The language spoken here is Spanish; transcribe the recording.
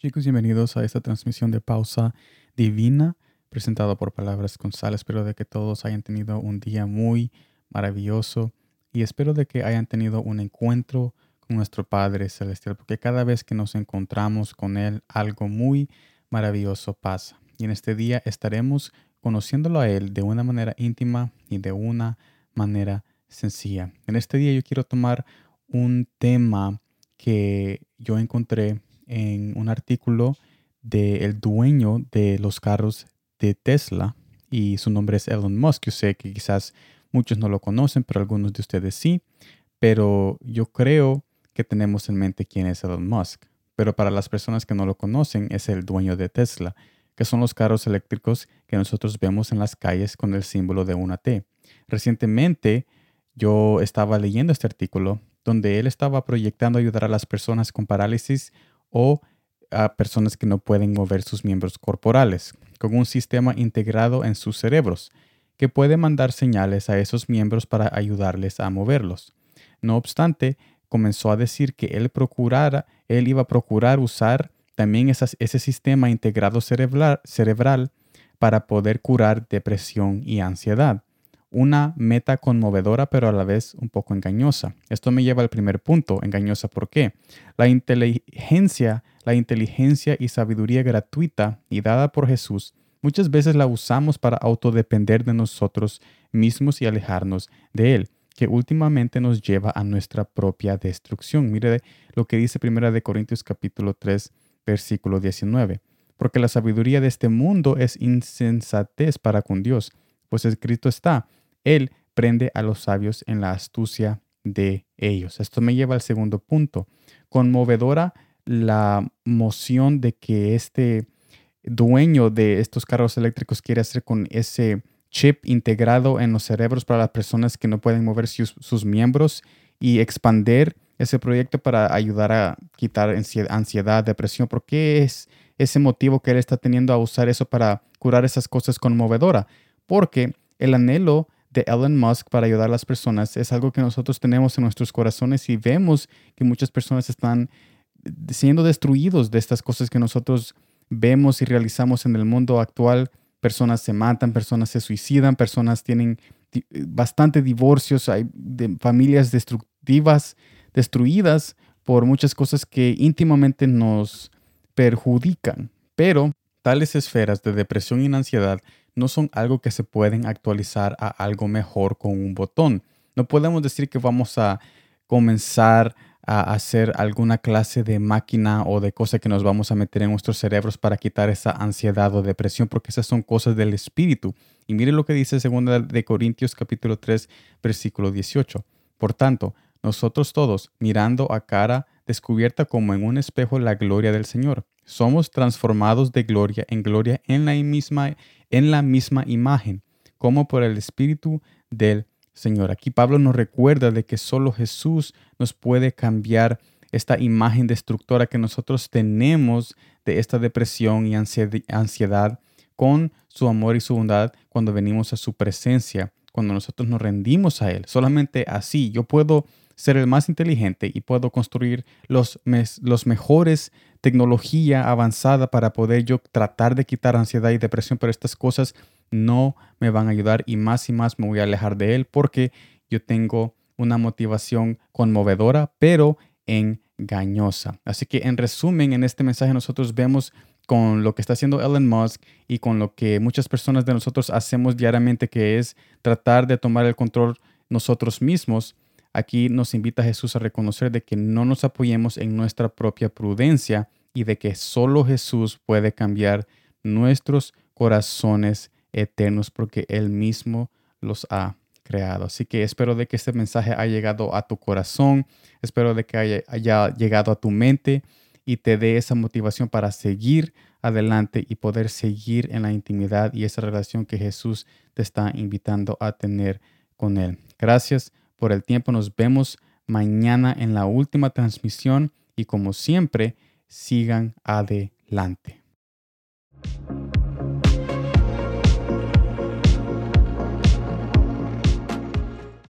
Chicos, bienvenidos a esta transmisión de pausa divina presentado por Palabras González. Espero de que todos hayan tenido un día muy maravilloso y espero de que hayan tenido un encuentro con nuestro Padre Celestial, porque cada vez que nos encontramos con Él, algo muy maravilloso pasa. Y en este día estaremos conociéndolo a Él de una manera íntima y de una manera sencilla. En este día yo quiero tomar un tema que yo encontré en un artículo del dueño de los carros de Tesla y su nombre es Elon Musk. Yo sé que quizás muchos no lo conocen, pero algunos de ustedes sí. Pero yo creo que tenemos en mente quién es Elon Musk. Pero para las personas que no lo conocen, es el dueño de Tesla, que son los carros eléctricos que nosotros vemos en las calles con el símbolo de una T. Recientemente yo estaba leyendo este artículo donde él estaba proyectando ayudar a las personas con parálisis o a personas que no pueden mover sus miembros corporales, con un sistema integrado en sus cerebros, que puede mandar señales a esos miembros para ayudarles a moverlos. No obstante, comenzó a decir que él, procurara, él iba a procurar usar también ese sistema integrado cerebral, cerebral para poder curar depresión y ansiedad una meta conmovedora pero a la vez un poco engañosa. Esto me lleva al primer punto, engañosa. ¿Por qué? La inteligencia, la inteligencia y sabiduría gratuita y dada por Jesús, muchas veces la usamos para autodepender de nosotros mismos y alejarnos de Él, que últimamente nos lleva a nuestra propia destrucción. Mire lo que dice 1 de Corintios capítulo 3, versículo 19. Porque la sabiduría de este mundo es insensatez para con Dios, pues escrito está, él prende a los sabios en la astucia de ellos. Esto me lleva al segundo punto. Conmovedora la moción de que este dueño de estos carros eléctricos quiere hacer con ese chip integrado en los cerebros para las personas que no pueden mover sus, miembros y expander ese proyecto para ayudar a quitar ansiedad, depresión. ¿Por qué es ese motivo que él está teniendo a usar eso para curar esas cosas conmovedora? Porque el anhelo de Elon Musk para ayudar a las personas es algo que nosotros tenemos en nuestros corazones y vemos que muchas personas están siendo destruidos de estas cosas que nosotros vemos y realizamos en el mundo actual. Personas se matan, personas se suicidan, personas tienen bastante divorcios, hay familias destructivas, destruidas por muchas cosas que íntimamente nos perjudican. Pero tales esferas de depresión y ansiedad no son algo que se pueden actualizar a algo mejor con un botón. No podemos decir que vamos a comenzar a hacer alguna clase de máquina o de cosa que nos vamos a meter en nuestros cerebros para quitar esa ansiedad o depresión, porque esas son cosas del espíritu. Y mire lo que dice 2 de Corintios capítulo 3, versículo 18. Por tanto, nosotros todos, mirando a cara descubierta como en un espejo la gloria del Señor, somos transformados de gloria en gloria en la misma, en la misma imagen, como por el Espíritu del Señor. Aquí Pablo nos recuerda de que solo Jesús nos puede cambiar esta imagen destructora que nosotros tenemos de esta depresión y ansiedad con su amor y su bondad cuando venimos a su presencia, cuando nosotros nos rendimos a Él. Solamente así yo puedo ser el más inteligente y puedo construir los, los mejores tecnología avanzada para poder yo tratar de quitar ansiedad y depresión, pero estas cosas no me van a ayudar y más y más me voy a alejar de él porque yo tengo una motivación conmovedora, pero engañosa. Así que en resumen, en este mensaje nosotros vemos con lo que está haciendo Elon Musk y con lo que muchas personas de nosotros hacemos diariamente, que es tratar de tomar el control nosotros mismos Aquí nos invita Jesús a reconocer de que no nos apoyemos en nuestra propia prudencia y de que solo Jesús puede cambiar nuestros corazones eternos porque Él mismo los ha creado. Así que espero de que este mensaje haya llegado a tu corazón, espero de que haya, haya llegado a tu mente y te dé esa motivación para seguir adelante y poder seguir en la intimidad y esa relación que Jesús te está invitando a tener con Él. Gracias por el tiempo. Nos vemos mañana en la última transmisión y como siempre, sigan adelante.